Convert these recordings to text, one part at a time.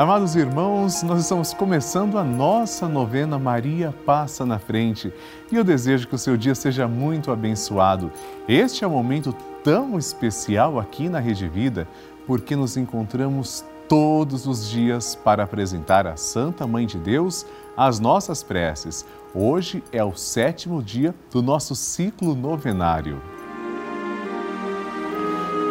Amados irmãos, nós estamos começando a nossa novena Maria Passa na Frente e eu desejo que o seu dia seja muito abençoado. Este é um momento tão especial aqui na Rede Vida porque nos encontramos todos os dias para apresentar à Santa Mãe de Deus as nossas preces. Hoje é o sétimo dia do nosso ciclo novenário.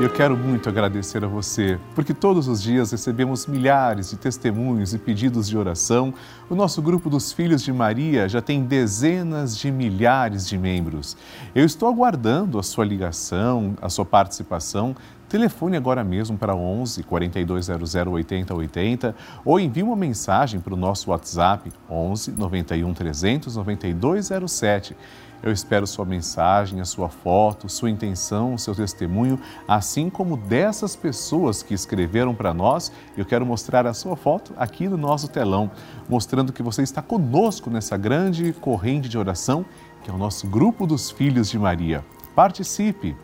Eu quero muito agradecer a você, porque todos os dias recebemos milhares de testemunhos e pedidos de oração. O nosso grupo dos Filhos de Maria já tem dezenas de milhares de membros. Eu estou aguardando a sua ligação, a sua participação. Telefone agora mesmo para 11 4200 8080 ou envie uma mensagem para o nosso WhatsApp 11 91 300 9207. Eu espero sua mensagem, a sua foto, sua intenção, seu testemunho, assim como dessas pessoas que escreveram para nós. Eu quero mostrar a sua foto aqui no nosso telão, mostrando que você está conosco nessa grande corrente de oração, que é o nosso grupo dos Filhos de Maria. Participe!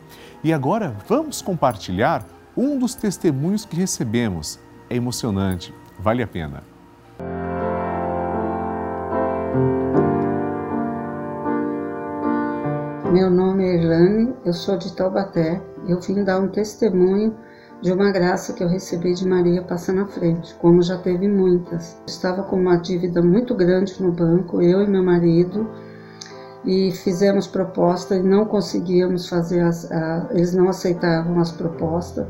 E agora vamos compartilhar um dos testemunhos que recebemos. É emocionante, vale a pena. Meu nome é Irlane, eu sou de Taubaté. Eu vim dar um testemunho de uma graça que eu recebi de Maria passar na frente, como já teve muitas. estava com uma dívida muito grande no banco, eu e meu marido, e fizemos proposta e não conseguíamos fazer as, a, eles não aceitavam as propostas.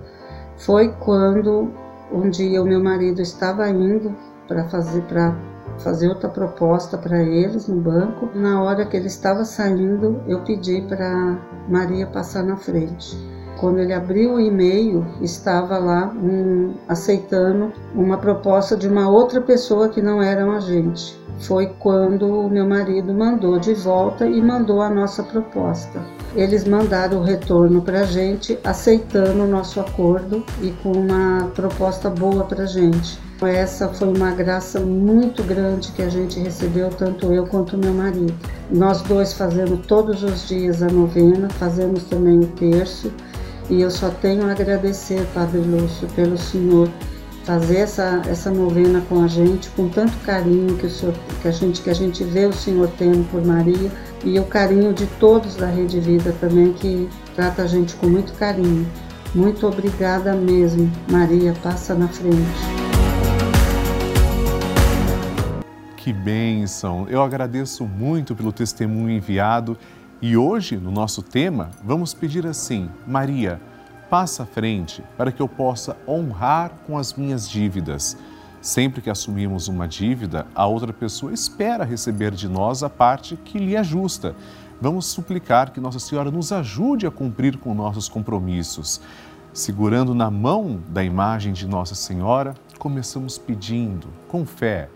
Foi quando um dia o meu marido estava indo para fazer para fazer outra proposta para eles no banco. Na hora que ele estava saindo, eu pedi para Maria passar na frente. Quando ele abriu o e-mail, estava lá um, aceitando uma proposta de uma outra pessoa que não era um agente. Foi quando o meu marido mandou de volta e mandou a nossa proposta. Eles mandaram o retorno para a gente, aceitando o nosso acordo e com uma proposta boa para a gente. Essa foi uma graça muito grande que a gente recebeu, tanto eu quanto meu marido. Nós dois fazemos todos os dias a novena, fazemos também o terço, e eu só tenho a agradecer, Padre Lúcio, pelo Senhor fazer essa, essa novena com a gente, com tanto carinho que, o senhor, que, a gente, que a gente vê o Senhor tendo por Maria, e o carinho de todos da Rede Vida também, que trata a gente com muito carinho. Muito obrigada mesmo, Maria, passa na frente. Que bênção! Eu agradeço muito pelo testemunho enviado e hoje, no nosso tema, vamos pedir assim: Maria, passa à frente para que eu possa honrar com as minhas dívidas. Sempre que assumimos uma dívida, a outra pessoa espera receber de nós a parte que lhe é justa. Vamos suplicar que Nossa Senhora nos ajude a cumprir com nossos compromissos. Segurando na mão da imagem de Nossa Senhora, começamos pedindo, com fé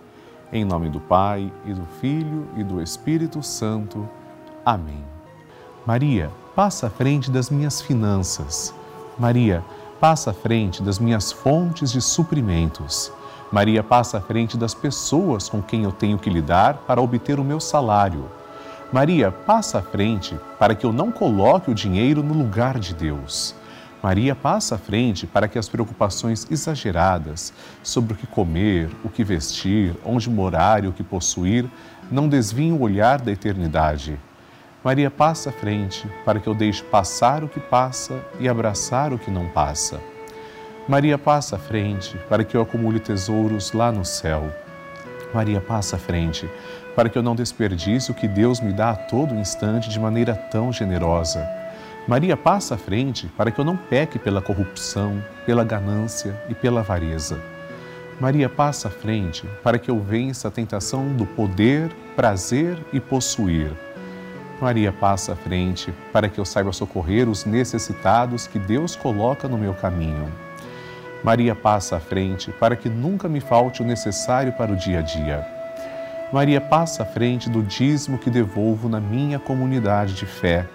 em nome do Pai e do Filho e do Espírito Santo. Amém. Maria, passa à frente das minhas finanças. Maria, passa à frente das minhas fontes de suprimentos. Maria, passa à frente das pessoas com quem eu tenho que lidar para obter o meu salário. Maria, passa à frente para que eu não coloque o dinheiro no lugar de Deus. Maria passa à frente para que as preocupações exageradas sobre o que comer, o que vestir, onde morar e o que possuir não desviem o olhar da eternidade. Maria passa à frente para que eu deixe passar o que passa e abraçar o que não passa. Maria passa à frente para que eu acumule tesouros lá no céu. Maria passa à frente para que eu não desperdice o que Deus me dá a todo instante de maneira tão generosa. Maria passa à frente para que eu não peque pela corrupção, pela ganância e pela avareza. Maria passa à frente para que eu vença a tentação do poder, prazer e possuir. Maria passa à frente para que eu saiba socorrer os necessitados que Deus coloca no meu caminho. Maria passa à frente para que nunca me falte o necessário para o dia a dia. Maria passa à frente do dízimo que devolvo na minha comunidade de fé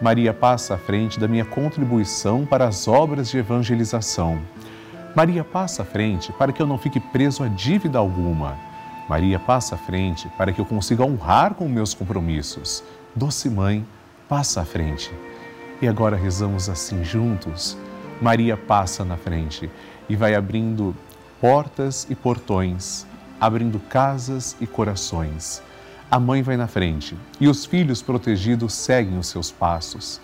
Maria passa à frente da minha contribuição para as obras de evangelização. Maria passa à frente para que eu não fique preso a dívida alguma. Maria passa à frente para que eu consiga honrar com meus compromissos. Doce Mãe, passa à frente. E agora rezamos assim juntos. Maria passa na frente. e vai abrindo portas e portões, abrindo casas e corações. A mãe vai na frente e os filhos protegidos seguem os seus passos.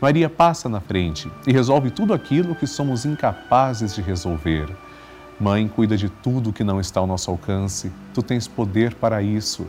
Maria passa na frente e resolve tudo aquilo que somos incapazes de resolver. Mãe, cuida de tudo que não está ao nosso alcance. Tu tens poder para isso.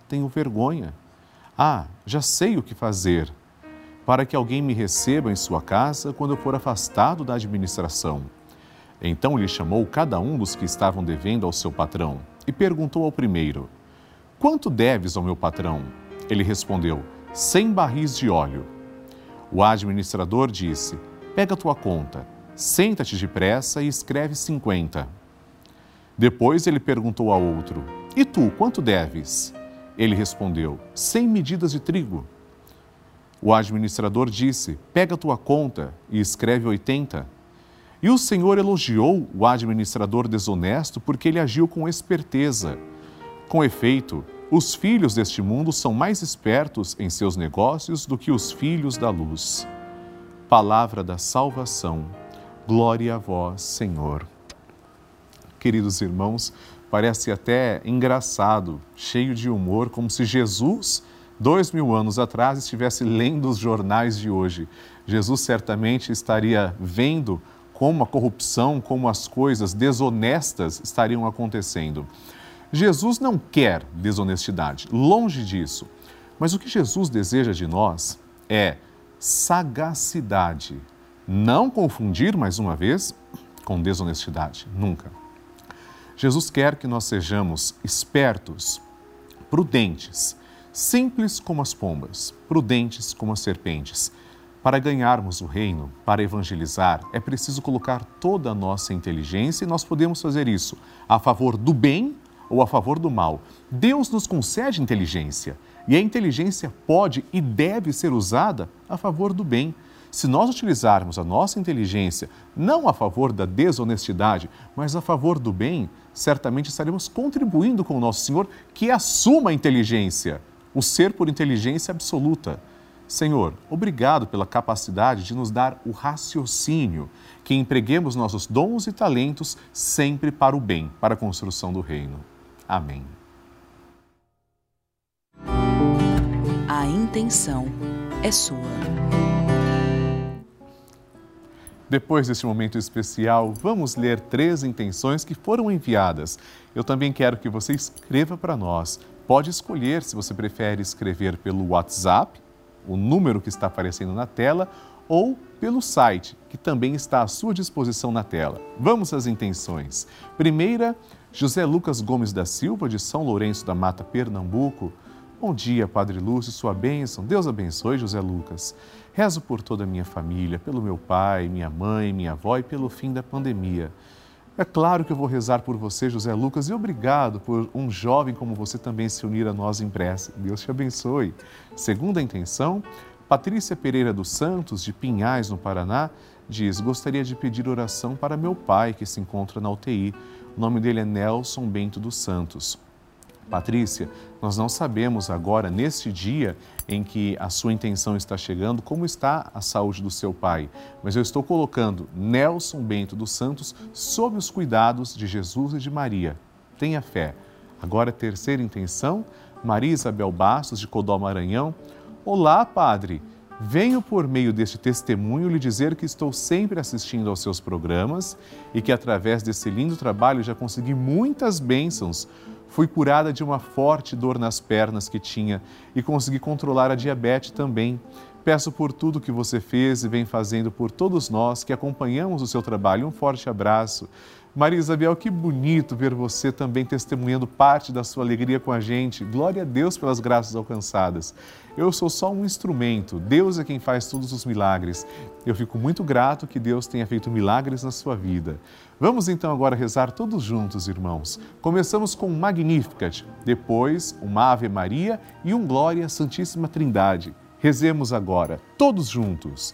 tenho vergonha. Ah, já sei o que fazer. Para que alguém me receba em sua casa quando eu for afastado da administração. Então ele chamou cada um dos que estavam devendo ao seu patrão e perguntou ao primeiro: Quanto deves ao meu patrão? Ele respondeu: Cem barris de óleo. O administrador disse: Pega tua conta, senta-te depressa e escreve cinquenta. Depois ele perguntou ao outro: E tu, quanto deves? Ele respondeu: Cem medidas de trigo. O administrador disse: Pega tua conta e escreve oitenta. E o Senhor elogiou o administrador desonesto porque ele agiu com esperteza. Com efeito, os filhos deste mundo são mais espertos em seus negócios do que os filhos da luz. Palavra da salvação. Glória a vós, Senhor. Queridos irmãos, parece até engraçado, cheio de humor, como se Jesus, dois mil anos atrás, estivesse lendo os jornais de hoje. Jesus certamente estaria vendo como a corrupção, como as coisas desonestas estariam acontecendo. Jesus não quer desonestidade, longe disso. Mas o que Jesus deseja de nós é sagacidade. Não confundir, mais uma vez, com desonestidade. Nunca. Jesus quer que nós sejamos espertos, prudentes, simples como as pombas, prudentes como as serpentes para ganharmos o reino, para evangelizar, é preciso colocar toda a nossa inteligência e nós podemos fazer isso a favor do bem ou a favor do mal. Deus nos concede inteligência e a inteligência pode e deve ser usada a favor do bem. Se nós utilizarmos a nossa inteligência não a favor da desonestidade, mas a favor do bem, certamente estaremos contribuindo com o nosso Senhor, que assuma a inteligência, o ser por inteligência absoluta. Senhor, obrigado pela capacidade de nos dar o raciocínio, que empreguemos nossos dons e talentos sempre para o bem, para a construção do reino. Amém. A intenção é sua. Depois deste momento especial, vamos ler três intenções que foram enviadas. Eu também quero que você escreva para nós. Pode escolher se você prefere escrever pelo WhatsApp o número que está aparecendo na tela ou pelo site, que também está à sua disposição na tela. Vamos às intenções. Primeira, José Lucas Gomes da Silva, de São Lourenço da Mata, Pernambuco. Bom dia, Padre Lúcio, sua bênção. Deus abençoe, José Lucas. Rezo por toda a minha família, pelo meu pai, minha mãe, minha avó e pelo fim da pandemia. É claro que eu vou rezar por você, José Lucas, e obrigado por um jovem como você também se unir a nós em prece. Deus te abençoe. Segunda intenção, Patrícia Pereira dos Santos, de Pinhais, no Paraná, diz: Gostaria de pedir oração para meu pai, que se encontra na UTI. O nome dele é Nelson Bento dos Santos. Patrícia, nós não sabemos agora, neste dia em que a sua intenção está chegando, como está a saúde do seu pai. Mas eu estou colocando Nelson Bento dos Santos sob os cuidados de Jesus e de Maria. Tenha fé. Agora, terceira intenção, Maria Isabel Bastos, de Codó Maranhão. Olá, Padre. Venho por meio deste testemunho lhe dizer que estou sempre assistindo aos seus programas e que através desse lindo trabalho já consegui muitas bênçãos Fui curada de uma forte dor nas pernas que tinha e consegui controlar a diabetes também. Peço por tudo que você fez e vem fazendo por todos nós que acompanhamos o seu trabalho. Um forte abraço. Maria Isabel, que bonito ver você também testemunhando parte da sua alegria com a gente. Glória a Deus pelas graças alcançadas. Eu sou só um instrumento, Deus é quem faz todos os milagres. Eu fico muito grato que Deus tenha feito milagres na sua vida. Vamos então agora rezar todos juntos, irmãos. Começamos com um Magnificat, depois uma Ave Maria e um Glória Santíssima Trindade. Rezemos agora, todos juntos.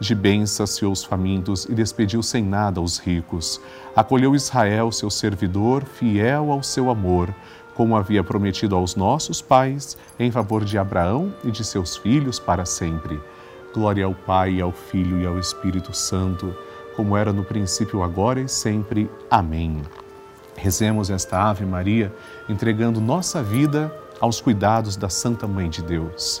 De bens saciou os famintos e despediu sem nada os ricos. Acolheu Israel, seu servidor, fiel ao seu amor como havia prometido aos nossos pais, em favor de Abraão e de seus filhos para sempre. Glória ao Pai, ao Filho e ao Espírito Santo, como era no princípio, agora e sempre. Amém. Rezemos esta Ave Maria, entregando nossa vida aos cuidados da Santa Mãe de Deus.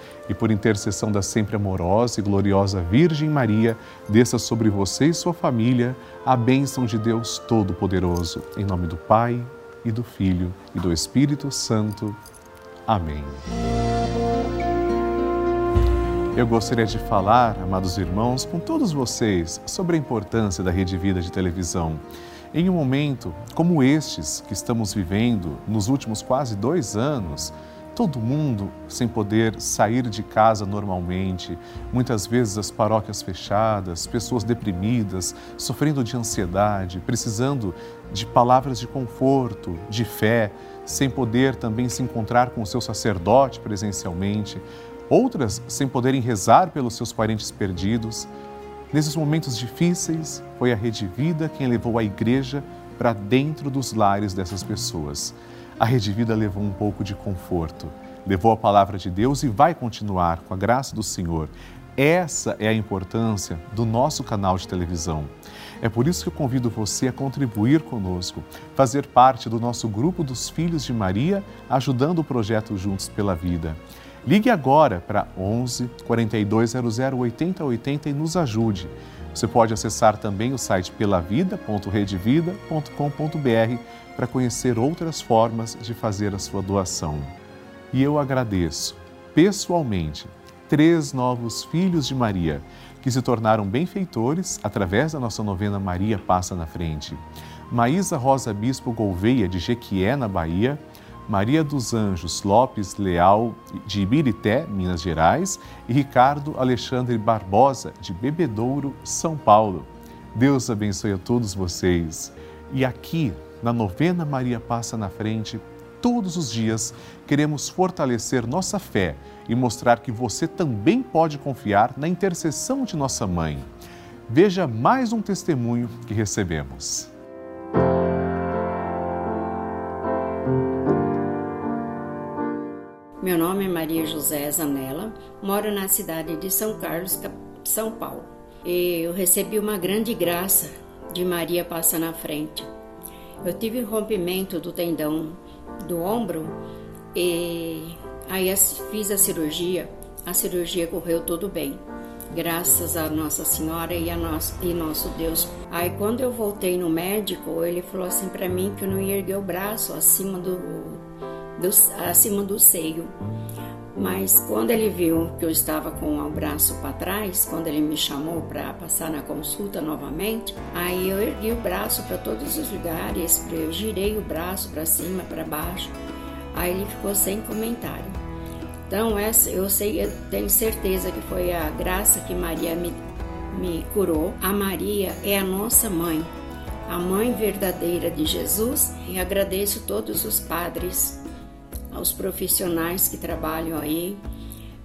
e por intercessão da sempre amorosa e gloriosa Virgem Maria, desça sobre você e sua família a bênção de Deus Todo-Poderoso. Em nome do Pai, e do Filho, e do Espírito Santo. Amém. Eu gostaria de falar, amados irmãos, com todos vocês sobre a importância da Rede Vida de televisão. Em um momento como estes que estamos vivendo nos últimos quase dois anos, todo mundo sem poder sair de casa normalmente, muitas vezes as paróquias fechadas, pessoas deprimidas, sofrendo de ansiedade, precisando de palavras de conforto, de fé, sem poder também se encontrar com o seu sacerdote presencialmente, outras sem poderem rezar pelos seus parentes perdidos. Nesses momentos difíceis, foi a Rede Vida quem levou a igreja para dentro dos lares dessas pessoas a Rede Vida levou um pouco de conforto, levou a palavra de Deus e vai continuar com a graça do Senhor. Essa é a importância do nosso canal de televisão. É por isso que eu convido você a contribuir conosco, fazer parte do nosso grupo dos Filhos de Maria, ajudando o projeto Juntos pela Vida. Ligue agora para 11 4200 8080 e nos ajude. Você pode acessar também o site pelavida.redevida.com.br para conhecer outras formas de fazer a sua doação. E eu agradeço pessoalmente três novos filhos de Maria que se tornaram benfeitores através da nossa novena Maria Passa na Frente. Maísa Rosa Bispo Gouveia, de Jequié, na Bahia, Maria dos Anjos Lopes Leal, de Ibirité, Minas Gerais, e Ricardo Alexandre Barbosa, de Bebedouro, São Paulo. Deus abençoe a todos vocês. E aqui, na novena Maria Passa na Frente, todos os dias queremos fortalecer nossa fé e mostrar que você também pode confiar na intercessão de nossa mãe. Veja mais um testemunho que recebemos. Meu nome é Maria José Zanella, moro na cidade de São Carlos, São Paulo. E eu recebi uma grande graça de Maria Passa na Frente. Eu tive rompimento do tendão do ombro e aí fiz a cirurgia. A cirurgia correu tudo bem. graças a Nossa Senhora e a nosso, e nosso Deus. Aí quando eu voltei no médico, ele falou assim para mim que eu não ia erguer o braço acima do, do acima do seio. Mas quando ele viu que eu estava com o braço para trás, quando ele me chamou para passar na consulta novamente, aí eu ergui o braço para todos os lugares, eu girei o braço para cima, para baixo. Aí ele ficou sem comentário. Então, essa eu sei, eu tenho certeza que foi a graça que Maria me, me curou. A Maria é a nossa mãe, a mãe verdadeira de Jesus, e agradeço todos os padres aos profissionais que trabalham aí.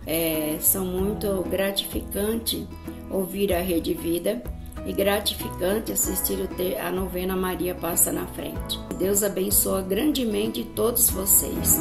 É, são muito gratificante ouvir a Rede Vida e gratificante assistir a novena Maria Passa na Frente. Deus abençoa grandemente todos vocês.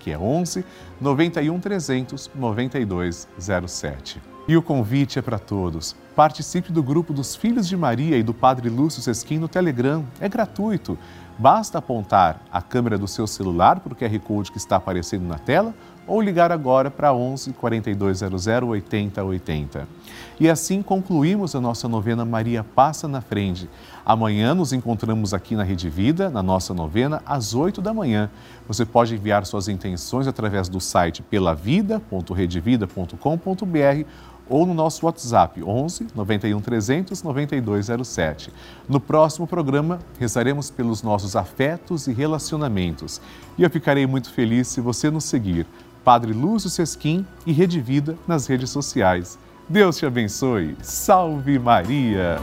que é 11 91 300 9207. E o convite é para todos. Participe do grupo dos Filhos de Maria e do Padre Lúcio Sesquim no Telegram. É gratuito. Basta apontar a câmera do seu celular para o QR Code que está aparecendo na tela ou ligar agora para 11 4200 8080. E assim concluímos a nossa novena Maria Passa na Frente. Amanhã nos encontramos aqui na Rede Vida, na nossa novena, às 8 da manhã. Você pode enviar suas intenções através do site pelavida.redevida.com.br ou no nosso WhatsApp 11 91 300 9207. No próximo programa, rezaremos pelos nossos afetos e relacionamentos. E eu ficarei muito feliz se você nos seguir. Padre Lúcio Sesquim e Rede Vida nas redes sociais. Deus te abençoe. Salve Maria!